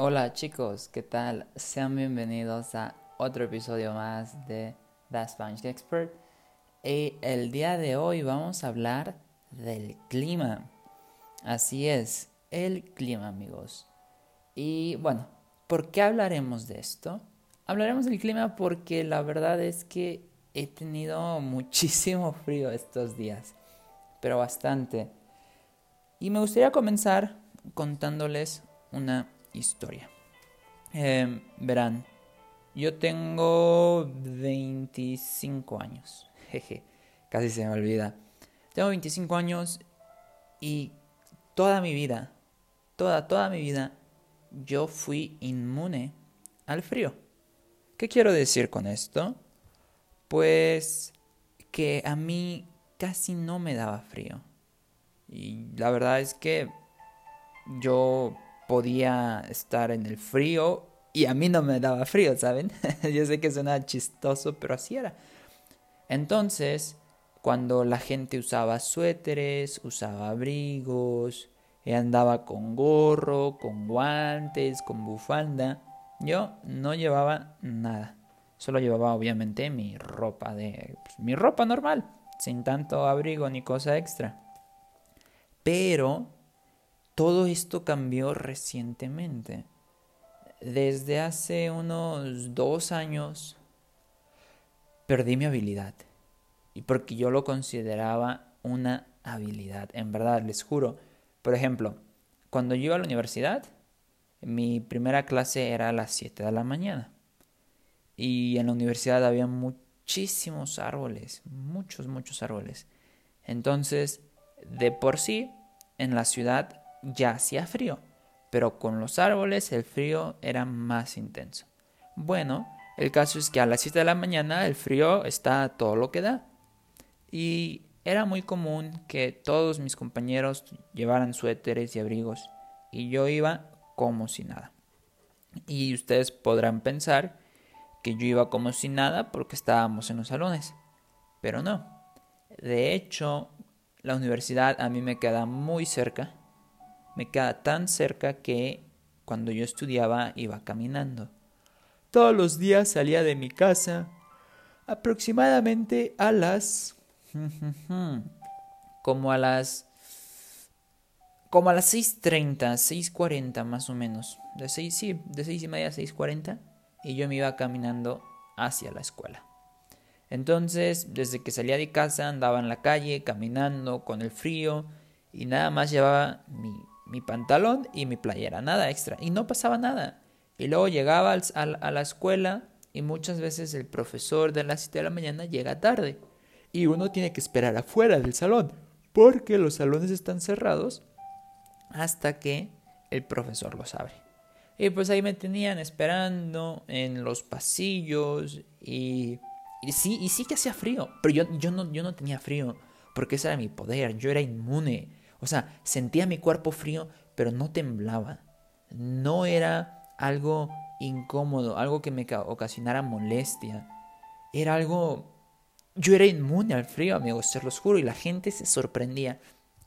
Hola chicos, ¿qué tal? Sean bienvenidos a otro episodio más de The Spanish Expert. Y el día de hoy vamos a hablar del clima. Así es, el clima amigos. Y bueno, ¿por qué hablaremos de esto? Hablaremos del clima porque la verdad es que he tenido muchísimo frío estos días, pero bastante. Y me gustaría comenzar contándoles una historia. Em, verán, yo tengo 25 años. Jeje, casi se me olvida. Tengo 25 años y toda mi vida, toda, toda mi vida, yo fui inmune al frío. ¿Qué quiero decir con esto? Pues que a mí casi no me daba frío. Y la verdad es que yo podía estar en el frío y a mí no me daba frío, ¿saben? Yo sé que suena chistoso, pero así era. Entonces, cuando la gente usaba suéteres, usaba abrigos, y andaba con gorro, con guantes, con bufanda, yo no llevaba nada. Solo llevaba obviamente mi ropa de pues, mi ropa normal, sin tanto abrigo ni cosa extra. Pero todo esto cambió recientemente. Desde hace unos dos años perdí mi habilidad. Y porque yo lo consideraba una habilidad. En verdad, les juro. Por ejemplo, cuando yo iba a la universidad, mi primera clase era a las 7 de la mañana. Y en la universidad había muchísimos árboles, muchos, muchos árboles. Entonces, de por sí, en la ciudad ya hacía frío, pero con los árboles el frío era más intenso. Bueno, el caso es que a las 7 de la mañana el frío está todo lo que da. Y era muy común que todos mis compañeros llevaran suéteres y abrigos, y yo iba como si nada. Y ustedes podrán pensar que yo iba como si nada porque estábamos en los salones, pero no. De hecho, la universidad a mí me queda muy cerca me queda tan cerca que cuando yo estudiaba iba caminando. Todos los días salía de mi casa aproximadamente a las... como a las... como a las 6.30, 6.40 más o menos. De 6, sí, de 6 y media a 6.40 y yo me iba caminando hacia la escuela. Entonces, desde que salía de casa andaba en la calle caminando con el frío y nada más llevaba mi mi pantalón y mi playera, nada extra. Y no pasaba nada. Y luego llegaba a la escuela y muchas veces el profesor de las 7 de la mañana llega tarde. Y uno tiene que esperar afuera del salón, porque los salones están cerrados hasta que el profesor los abre. Y pues ahí me tenían esperando en los pasillos y, y sí, y sí que hacía frío, pero yo, yo, no, yo no tenía frío, porque ese era mi poder, yo era inmune o sea, sentía mi cuerpo frío, pero no temblaba. No era algo incómodo, algo que me ocasionara molestia. Era algo... Yo era inmune al frío, amigos, se los juro, y la gente se sorprendía.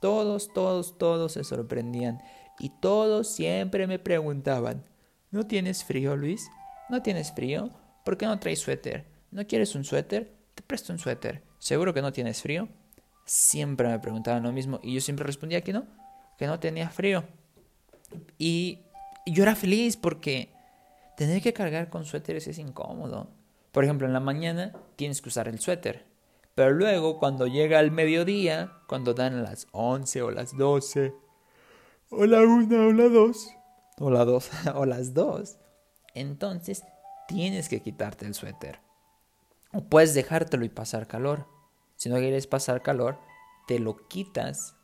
Todos, todos, todos se sorprendían. Y todos siempre me preguntaban, ¿no tienes frío, Luis? ¿No tienes frío? ¿Por qué no traes suéter? ¿No quieres un suéter? Te presto un suéter. ¿Seguro que no tienes frío? Siempre me preguntaban lo mismo y yo siempre respondía que no, que no tenía frío. Y yo era feliz porque tener que cargar con suéteres es incómodo. Por ejemplo, en la mañana tienes que usar el suéter. Pero luego, cuando llega el mediodía, cuando dan las 11 o las 12, o la 1 o la 2, o la 2 o las 2, entonces tienes que quitarte el suéter. O puedes dejártelo y pasar calor. Si no quieres pasar calor, te lo quitas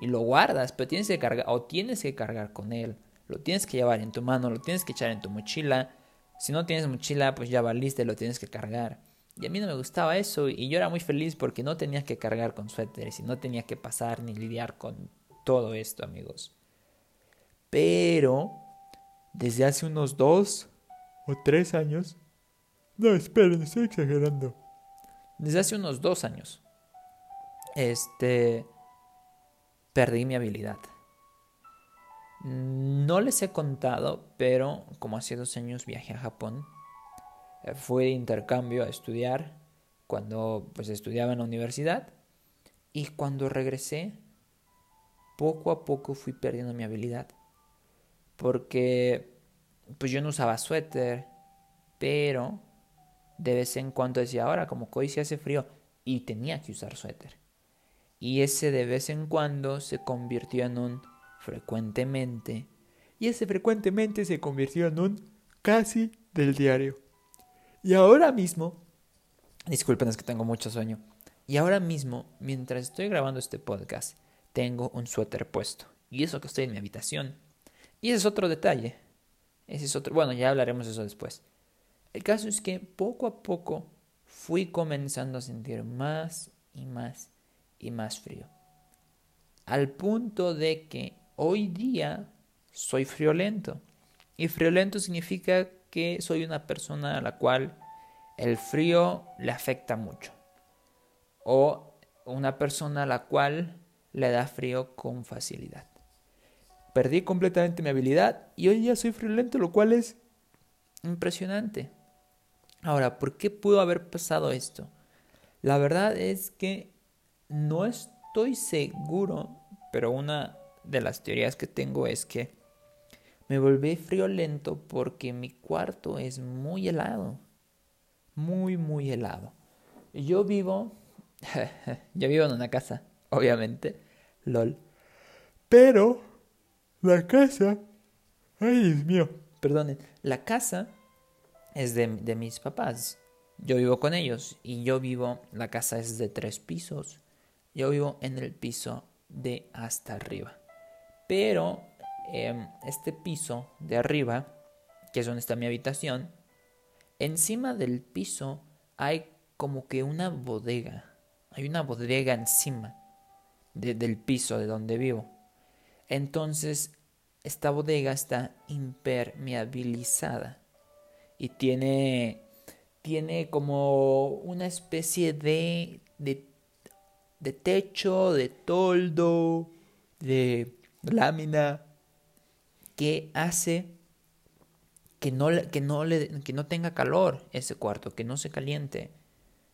y lo guardas, pero tienes que cargar o tienes que cargar con él. Lo tienes que llevar en tu mano, lo tienes que echar en tu mochila. Si no tienes mochila, pues ya valiste, lo tienes que cargar. Y a mí no me gustaba eso y yo era muy feliz porque no tenía que cargar con suéteres y no tenía que pasar ni lidiar con todo esto, amigos. Pero desde hace unos dos o tres años... No, esperen, estoy exagerando desde hace unos dos años, este, perdí mi habilidad. No les he contado, pero como hace dos años viajé a Japón, eh, fui de intercambio a estudiar cuando pues estudiaba en la universidad y cuando regresé poco a poco fui perdiendo mi habilidad porque pues yo no usaba suéter pero de vez en cuando decía ahora como que hoy se hace frío y tenía que usar suéter y ese de vez en cuando se convirtió en un frecuentemente y ese frecuentemente se convirtió en un casi del diario y ahora mismo disculpen es que tengo mucho sueño y ahora mismo, mientras estoy grabando este podcast, tengo un suéter puesto. Y eso que estoy en mi habitación. Y ese es otro detalle. Ese es otro. Bueno, ya hablaremos de eso después. El caso es que poco a poco fui comenzando a sentir más y más y más frío. Al punto de que hoy día soy friolento. Y friolento significa que soy una persona a la cual el frío le afecta mucho o una persona a la cual le da frío con facilidad. Perdí completamente mi habilidad y hoy ya soy friolento, lo cual es impresionante. Ahora, ¿por qué pudo haber pasado esto? La verdad es que no estoy seguro, pero una de las teorías que tengo es que me volví friolento porque mi cuarto es muy helado. Muy, muy helado. Yo vivo yo vivo en una casa, obviamente. LOL. Pero la casa... Ay, Dios mío. Perdonen. La casa es de, de mis papás. Yo vivo con ellos y yo vivo, la casa es de tres pisos. Yo vivo en el piso de hasta arriba. Pero em, este piso de arriba, que es donde está mi habitación, encima del piso hay como que una bodega. Hay una bodega encima del piso de donde vivo. Entonces, esta bodega está impermeabilizada y tiene, tiene como una especie de, de, techo, de toldo, de lámina que hace que no, que, no le, que no tenga calor ese cuarto, que no se caliente,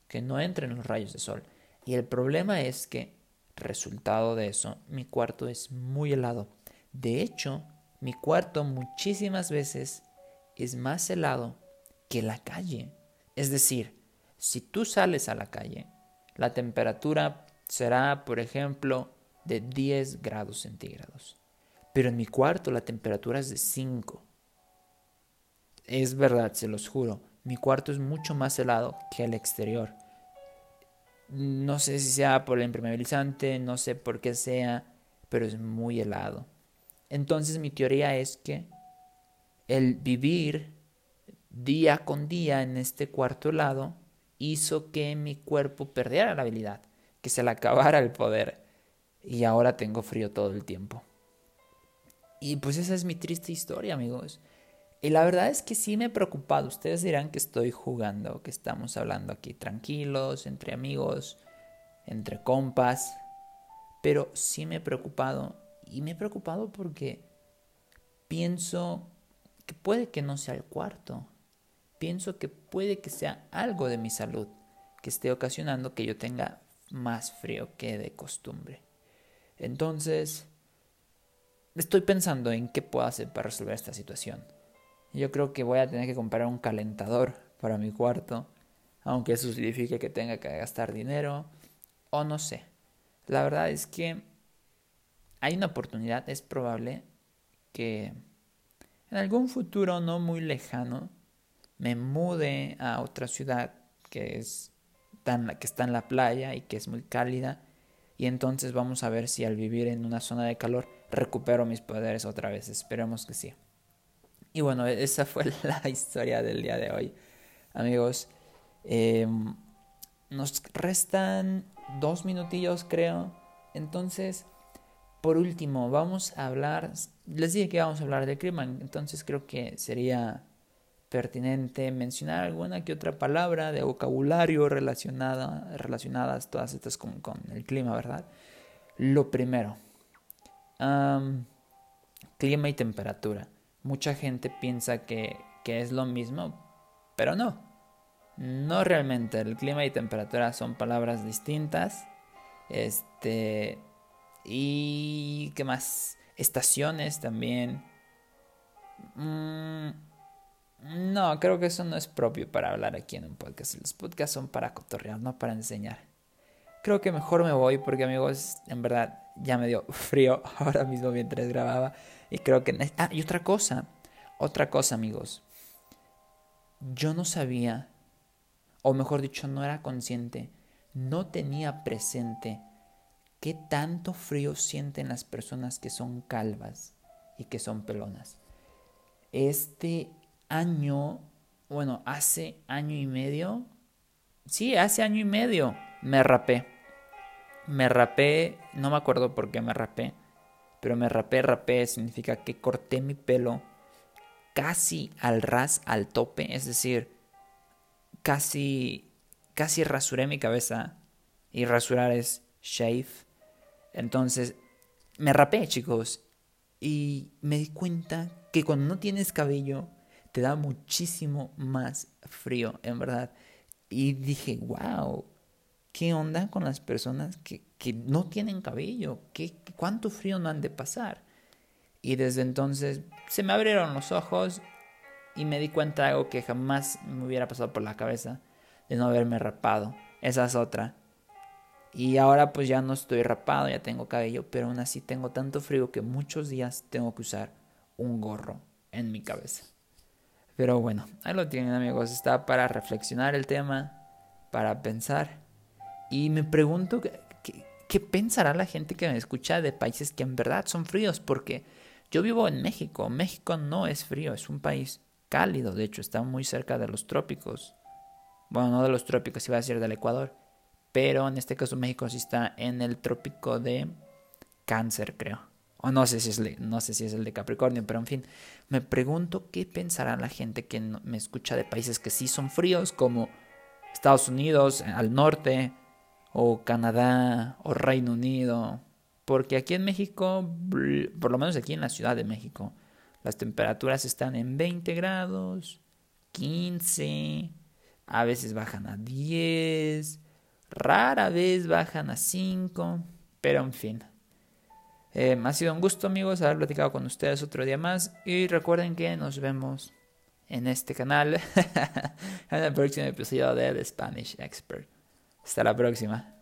que no entren los rayos de sol. Y el problema es que, resultado de eso, mi cuarto es muy helado. De hecho, mi cuarto muchísimas veces es más helado que la calle. Es decir, si tú sales a la calle, la temperatura será, por ejemplo, de 10 grados centígrados. Pero en mi cuarto la temperatura es de 5. Es verdad, se los juro, mi cuarto es mucho más helado que el exterior. No sé si sea por el impermeabilizante, no sé por qué sea, pero es muy helado. Entonces mi teoría es que el vivir día con día en este cuarto helado hizo que mi cuerpo perdiera la habilidad, que se le acabara el poder. Y ahora tengo frío todo el tiempo. Y pues esa es mi triste historia, amigos. Y la verdad es que sí me he preocupado. Ustedes dirán que estoy jugando, que estamos hablando aquí tranquilos, entre amigos, entre compas. Pero sí me he preocupado. Y me he preocupado porque pienso que puede que no sea el cuarto. Pienso que puede que sea algo de mi salud que esté ocasionando que yo tenga más frío que de costumbre. Entonces, estoy pensando en qué puedo hacer para resolver esta situación. Yo creo que voy a tener que comprar un calentador para mi cuarto, aunque eso signifique que tenga que gastar dinero, o no sé. La verdad es que hay una oportunidad, es probable que en algún futuro no muy lejano me mude a otra ciudad que es tan, que está en la playa y que es muy cálida y entonces vamos a ver si al vivir en una zona de calor recupero mis poderes otra vez. Esperemos que sí. Y bueno, esa fue la historia del día de hoy. Amigos, em, nos restan dos minutillos creo. Entonces, por último, vamos a hablar, les dije que vamos a hablar de clima, entonces creo que sería pertinente mencionar alguna que otra palabra de vocabulario relacionada, relacionadas todas estas con, con el clima, ¿verdad? Lo primero, clima y temperatura. Mucha gente piensa que, que es lo mismo, pero no. No realmente. El clima y temperatura son palabras distintas. Este. Y. ¿Qué más? Estaciones también. Mm, no, creo que eso no es propio para hablar aquí en un podcast. Los podcasts son para cotorrear, no para enseñar. Creo que mejor me voy porque amigos, en verdad ya me dio frío ahora mismo mientras grababa. Y creo que... Ah, y otra cosa, otra cosa amigos. Yo no sabía, o mejor dicho, no era consciente, no tenía presente qué tanto frío sienten las personas que son calvas y que son pelonas. Este año, bueno, hace año y medio, sí, hace año y medio me rapé. Me rapé, no me acuerdo por qué me rapé, pero me rapé, rapé significa que corté mi pelo casi al ras, al tope, es decir, casi, casi rasuré mi cabeza y rasurar es shave. Entonces, me rapé, chicos, y me di cuenta que cuando no tienes cabello te da muchísimo más frío, en verdad. Y dije, wow, ¿qué onda con las personas que, que no tienen cabello? ¿Qué, ¿Cuánto frío no han de pasar? Y desde entonces se me abrieron los ojos y me di cuenta de algo que jamás me hubiera pasado por la cabeza, de no haberme rapado. Esa es otra. Y ahora pues ya no estoy rapado, ya tengo cabello, pero aún así tengo tanto frío que muchos días tengo que usar un gorro en mi cabeza. Pero bueno, ahí lo tienen amigos, está para reflexionar el tema, para pensar. Y me pregunto qué, pensará la gente que me escucha de países que en verdad son fríos, porque yo vivo en México, México no es frío, es un país cálido, de hecho está muy cerca de los trópicos. Bueno, no de los trópicos, iba a decir del Ecuador. Pero en este caso México sí está en el trópico de cáncer, creo. O no sé si es, no sé si es el de Capricornio, pero en fin, me pregunto qué pensará la gente que me escucha de países que sí son fríos, como Estados Unidos, al norte, o Canadá, o Reino Unido. Porque aquí en México, por lo menos aquí en la Ciudad de México, las temperaturas están en 20 grados, 15, a veces bajan a 10, Rara vez bajan a 5, pero en fin. Eh, ha sido un gusto amigos haber platicado con ustedes otro día más y recuerden que nos vemos en este canal en el próximo episodio de The Spanish Expert. Hasta la próxima.